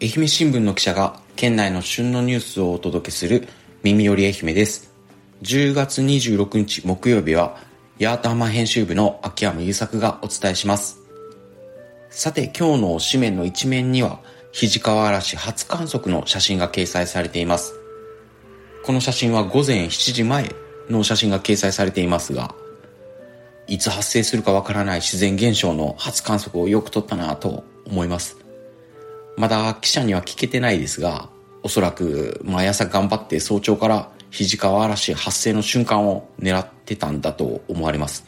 愛媛新聞の記者が県内の旬のニュースをお届けする耳より愛媛です。10月26日木曜日は八幡浜編集部の秋山優作がお伝えします。さて今日の紙面の一面には肘川嵐初観測の写真が掲載されています。この写真は午前7時前の写真が掲載されていますがいつ発生するかわからない自然現象の初観測をよく撮ったなと思います。まだ記者には聞けてないですが、おそらく毎朝頑張って早朝から肘川嵐発生の瞬間を狙ってたんだと思われます。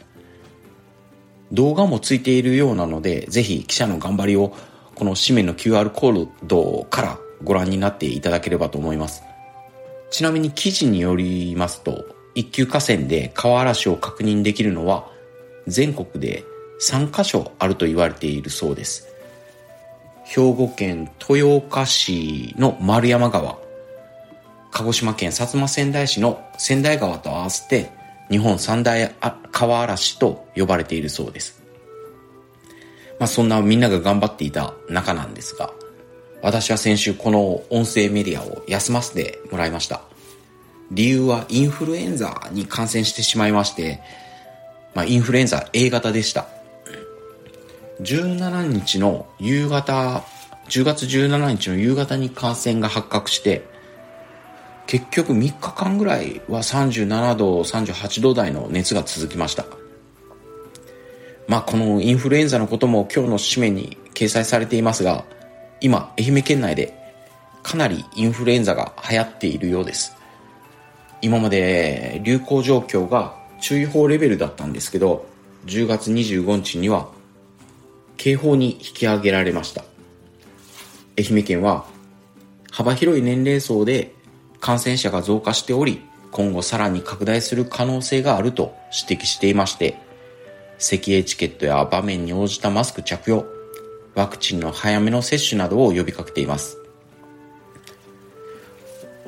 動画もついているようなので、ぜひ記者の頑張りをこの紙面の QR コードからご覧になっていただければと思います。ちなみに記事によりますと、一級河川で川嵐を確認できるのは全国で3カ所あると言われているそうです。兵庫県豊岡市の丸山川、鹿児島県薩摩仙台市の仙台川と合わせて日本三大川嵐と呼ばれているそうです。まあそんなみんなが頑張っていた中なんですが、私は先週この音声メディアを休ませてもらいました。理由はインフルエンザに感染してしまいまして、まあインフルエンザ A 型でした。17日の夕方、10月17日の夕方に感染が発覚して、結局3日間ぐらいは37度、38度台の熱が続きました。まあこのインフルエンザのことも今日の紙面に掲載されていますが、今愛媛県内でかなりインフルエンザが流行っているようです。今まで流行状況が注意報レベルだったんですけど、10月25日には警報に引き上げられました。愛媛県は幅広い年齢層で感染者が増加しており、今後さらに拡大する可能性があると指摘していまして、咳エチケットや場面に応じたマスク着用、ワクチンの早めの接種などを呼びかけています。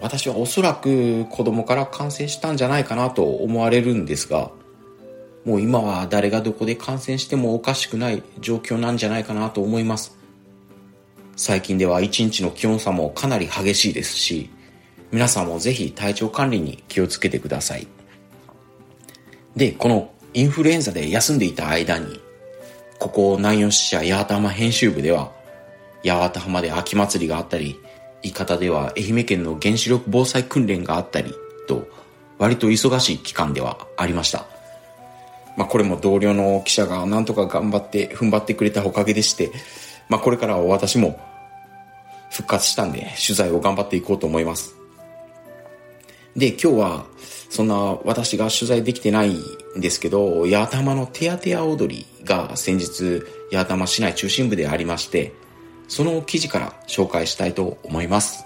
私はおそらく子供から感染したんじゃないかなと思われるんですが、もう今は誰がどこで感染してもおかしくない状況なんじゃないかなと思います。最近では一日の気温差もかなり激しいですし、皆さんもぜひ体調管理に気をつけてください。で、このインフルエンザで休んでいた間に、ここ南予支社八幡浜編集部では、八幡浜で秋祭りがあったり、伊方では愛媛県の原子力防災訓練があったりと、割と忙しい期間ではありました。まあ、これも同僚の記者がなんとか頑張って踏ん張ってくれたおかげでして、まあ、これからは私も復活したんで取材を頑張っていこうと思います。で、今日はそんな私が取材できてないんですけど、八幡浜のテアテア踊りが先日八幡浜市内中心部でありまして、その記事から紹介したいと思います。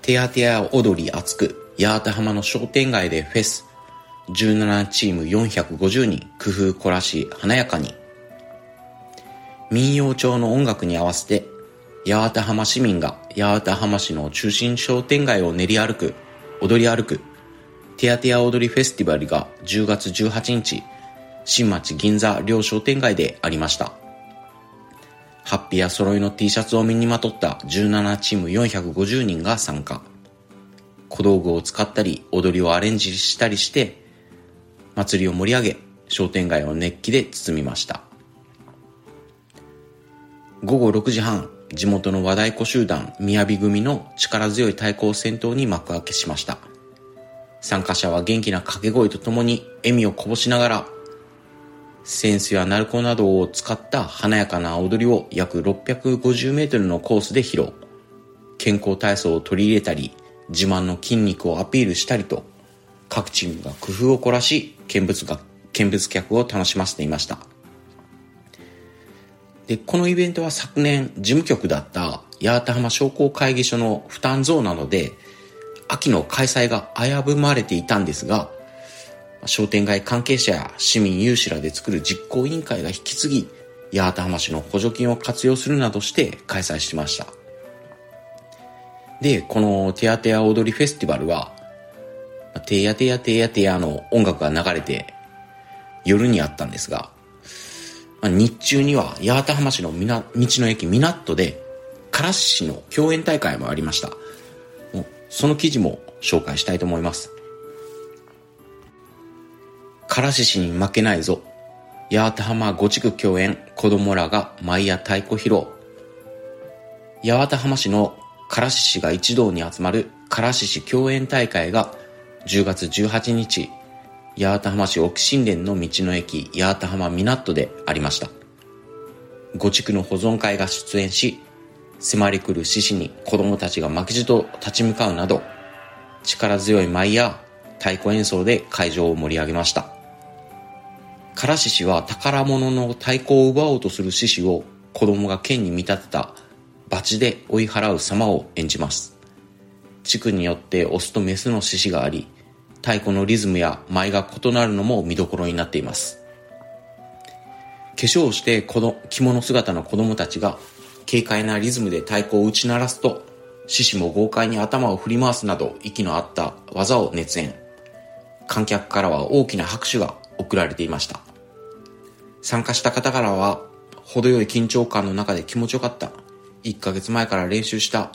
テアテア踊り熱く、八幡浜の商店街でフェス、17チーム450人工夫凝らし華やかに。民謡調の音楽に合わせて八幡浜市民が八幡浜市の中心商店街を練り歩く踊り歩くテアテア踊りフェスティバルが10月18日新町銀座両商店街でありました。ハッピーや揃いの T シャツを身にまとった17チーム450人が参加。小道具を使ったり踊りをアレンジしたりして祭りを盛り上げ、商店街を熱気で包みました。午後6時半、地元の和太鼓集団、雅組の力強い太鼓戦闘に幕開けしました。参加者は元気な掛け声とともに笑みをこぼしながら、センスや鳴子などを使った華やかな踊りを約650メートルのコースで披露。健康体操を取り入れたり、自慢の筋肉をアピールしたりと、各チームが工夫を凝らし、見物が、見物客を楽しませていました。で、このイベントは昨年事務局だった八幡浜商工会議所の負担増なので、秋の開催が危ぶまれていたんですが、商店街関係者や市民有志らで作る実行委員会が引き継ぎ、八幡浜市の補助金を活用するなどして開催しました。で、このテアテア踊りフェスティバルは、てやてやてやてやの音楽が流れて夜にあったんですが、日中には八幡浜市の道の駅港で唐津市の共演大会もありました。その記事も紹介したいと思います。唐津市に負けないぞ。八幡浜五地区共演子供らが舞や太鼓披露。八幡浜市の唐津市が一堂に集まる唐津市共演大会が10月18日、八幡浜市奥新連の道の駅八幡浜港でありました。五地区の保存会が出演し、迫り来る獅子に子供たちが負けじと立ち向かうなど、力強い舞や太鼓演奏で会場を盛り上げました。唐獅子は宝物の太鼓を奪おうとする獅子を子供が剣に見立てた罰で追い払う様を演じます。地区によってオスとメスの獅子があり、太鼓のリズムや舞が異なるのも見どころになっています。化粧をしてこの着物姿の子供たちが軽快なリズムで太鼓を打ち鳴らすと、獅子も豪快に頭を振り回すなど息の合った技を熱演。観客からは大きな拍手が送られていました。参加した方からは、程よい緊張感の中で気持ちよかった。1ヶ月前から練習した。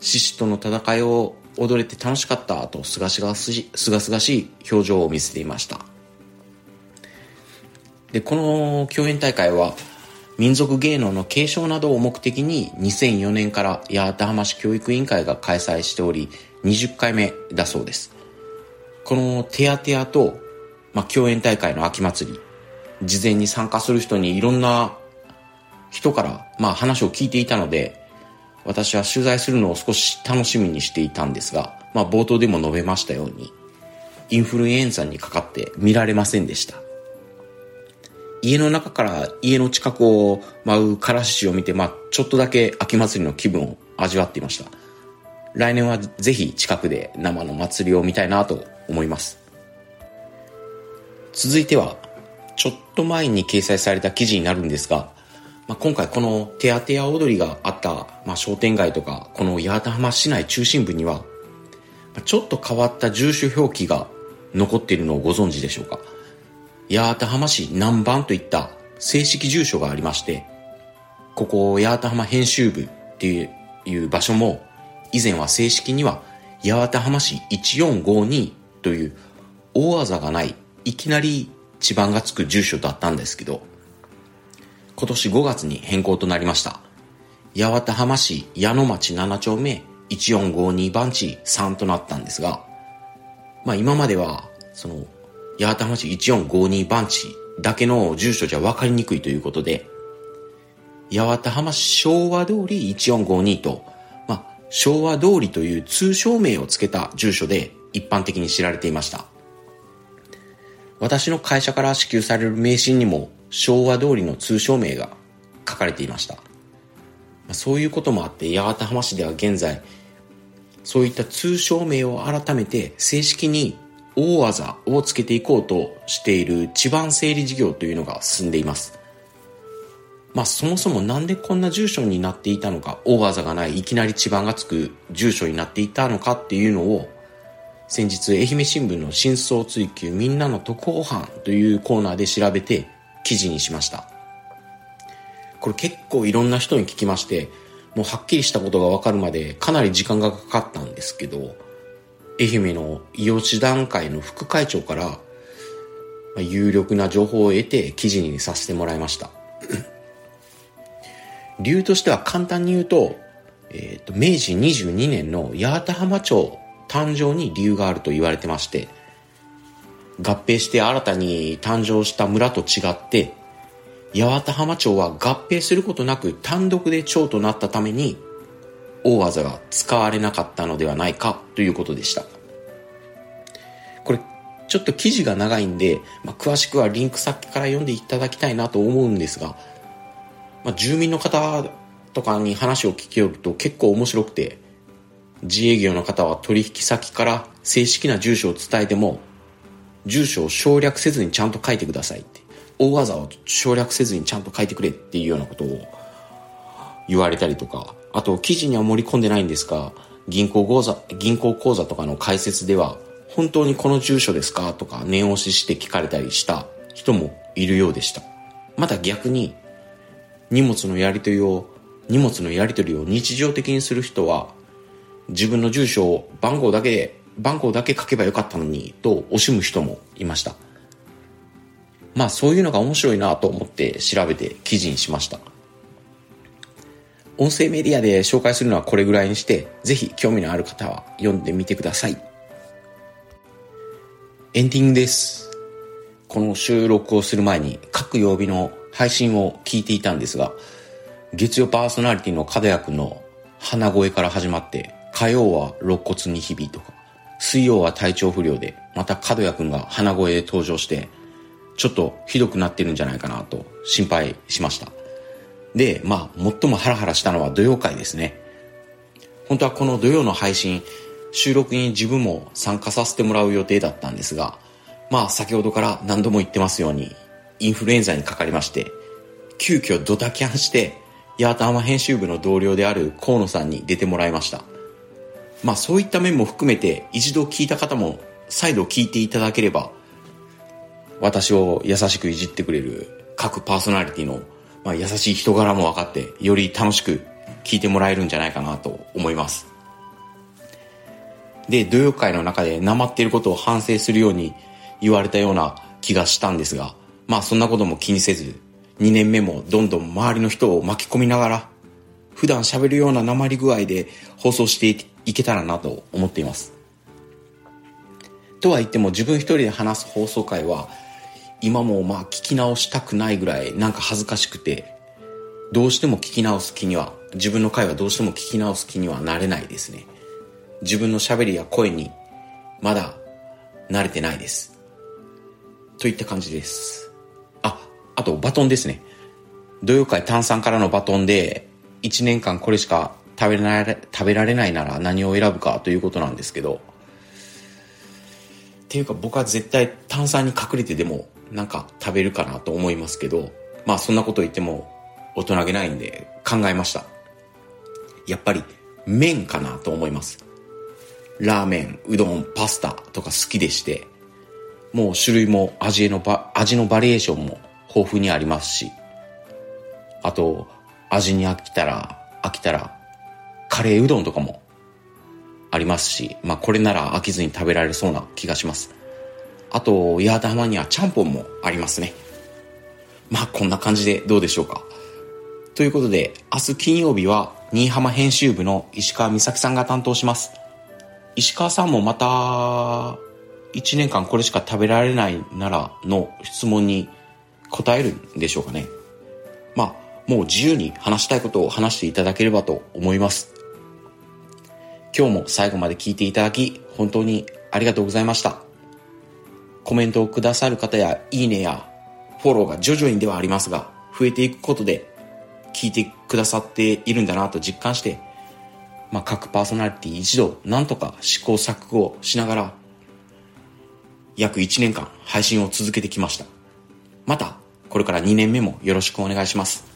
獅子との戦いを踊れて楽しかったとすがすがしすがすがしい表情を見せていました。で、この共演大会は、民族芸能の継承などを目的に2004年から八幡浜市教育委員会が開催しており、20回目だそうです。このテヤテヤと、まあ、共演大会の秋祭り、事前に参加する人にいろんな人から、まあ話を聞いていたので、私は取材するのを少し楽しみにしていたんですが、まあ冒頭でも述べましたように、インフルエンザにかかって見られませんでした。家の中から家の近くを舞うからししを見て、まあ、ちょっとだけ秋祭りの気分を味わっていました。来年はぜひ近くで生の祭りを見たいなと思います。続いては、ちょっと前に掲載された記事になるんですが、まあ、今回このテアテア踊りがあった、まあ、商店街とか、この八幡浜市内中心部には、ちょっと変わった住所表記が残っているのをご存知でしょうか。八幡浜市南番といった正式住所がありまして、ここ八幡浜編集部っていう場所も、以前は正式には八幡浜市1452という大技がない、いきなり地番がつく住所だったんですけど、今年5月に変更となりました。八幡浜市矢野町7丁目1452番地3となったんですが、まあ今までは、その八幡浜市1452番地だけの住所じゃ分かりにくいということで、八幡浜市昭和通り1452と、まあ、昭和通りという通称名を付けた住所で一般的に知られていました。私の会社から支給される名刺にも昭和通りの通称名が書かれていました。そういうこともあって八幡浜市では現在そういった通称名を改めて正式に大技をつけていこうとしている地盤整理事業というのが進んでいます。まあそもそもなんでこんな住所になっていたのか、大技がないいきなり地盤がつく住所になっていたのかっていうのを先日愛媛新聞の真相追求みんなの特報班というコーナーで調べて記事にしました。これ結構いろんな人に聞きまして、もうはっきりしたことがわかるまでかなり時間がかかったんですけど、愛媛の伊予市団会の副会長から、有力な情報を得て記事にさせてもらいました。理由としては簡単に言うと、えっ、ー、と、明治22年の八幡浜町誕生に理由があると言われてまして、合併して新たに誕生した村と違って、八幡浜町は合併することなく単独で町となったために、大技が使われなかったのではないかということでした。これ、ちょっと記事が長いんで、まあ、詳しくはリンク先から読んでいただきたいなと思うんですが、まあ、住民の方とかに話を聞きよると結構面白くて、自営業の方は取引先から正式な住所を伝えても、住所を省略せずにちゃんと書いてくださいって。大技を省略せずにちゃんと書いてくれっていうようなことを言われたりとか、あと記事には盛り込んでないんですが、銀行口座、銀行口座とかの解説では、本当にこの住所ですかとか念押しして聞かれたりした人もいるようでした。また逆に、荷物のやり取りを荷物のやり取りを日常的にする人は自分の住所を番号だけで番号だけ書けばよかったのにと惜しむ人もいました。まあそういうのが面白いなと思って調べて記事にしました。音声メディアで紹介するのはこれぐらいにしてぜひ興味のある方は読んでみてください。エンディングです。この収録をする前に各曜日の配信を聞いていたんですが月曜パーソナリティの角谷くんの鼻声から始まって火曜は肋骨に響いとか水曜は体調不良でまた角谷くんが鼻声で登場してちょっとひどくなってるんじゃないかなと心配しましたでまあ最もハラハラしたのは土曜会ですね本当はこの土曜の配信収録に自分も参加させてもらう予定だったんですがまあ先ほどから何度も言ってますようにインフルエンザにかかりまして急遽ドタキャンしてヤーターマ編集部の同僚である河野さんに出てもらいました。まあそういった面も含めて一度聞いた方も再度聞いていただければ私を優しくいじってくれる各パーソナリティの、まあ、優しい人柄も分かってより楽しく聞いてもらえるんじゃないかなと思います。で、土曜会の中でなまっていることを反省するように言われたような気がしたんですが、まあそんなことも気にせず2年目もどんどん周りの人を巻き込みながら、普段喋るような鉛具合で放送していいけたらなと思っています。とは言っても自分一人で話す放送回は、今もまあ聞き直したくないぐらいなんか恥ずかしくて、どうしても聞き直す気には、自分の回はどうしても聞き直す気にはなれないですね。自分の喋りや声にまだ慣れてないです。といった感じです。あとバトンですね。土曜会炭酸からのバトンで、1年間これしか食べられ食べられないなら何を選ぶかということなんですけど、っていうか僕は絶対炭酸に隠れてでもなんか食べるかなと思いますけど、まあそんなこと言っても大人げないんで考えました。やっぱり麺かなと思います。ラーメン、うどん、パスタとか好きでして、もう種類も味のバ味のバリエーションも豊富にありますし、あと、味に飽きたら、飽きたら、カレーうどんとかもありますし、まあこれなら飽きずに食べられそうな気がします。あと、八幡浜にはちゃんぽんもありますね。まあこんな感じでどうでしょうか。ということで、明日金曜日は、新居浜編集部の石川美咲さんが担当します。石川さんもまた、1年間これしか食べられないならの質問に答えるんでしょうかね。まあ、もう自由に話したいことを話していただければと思います。今日も最後まで聞いていただき、本当にありがとうございました。コメントをくださる方や、いいねや、フォローが徐々にではありますが、増えていくことで、聞いてくださっているんだなと実感して、まあ、各パーソナリティ一度、なんとか試行錯誤しながら、約1年間配信を続けてきました。また、これから2年目もよろしくお願いします。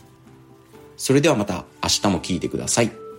それではまた明日も聞いてください。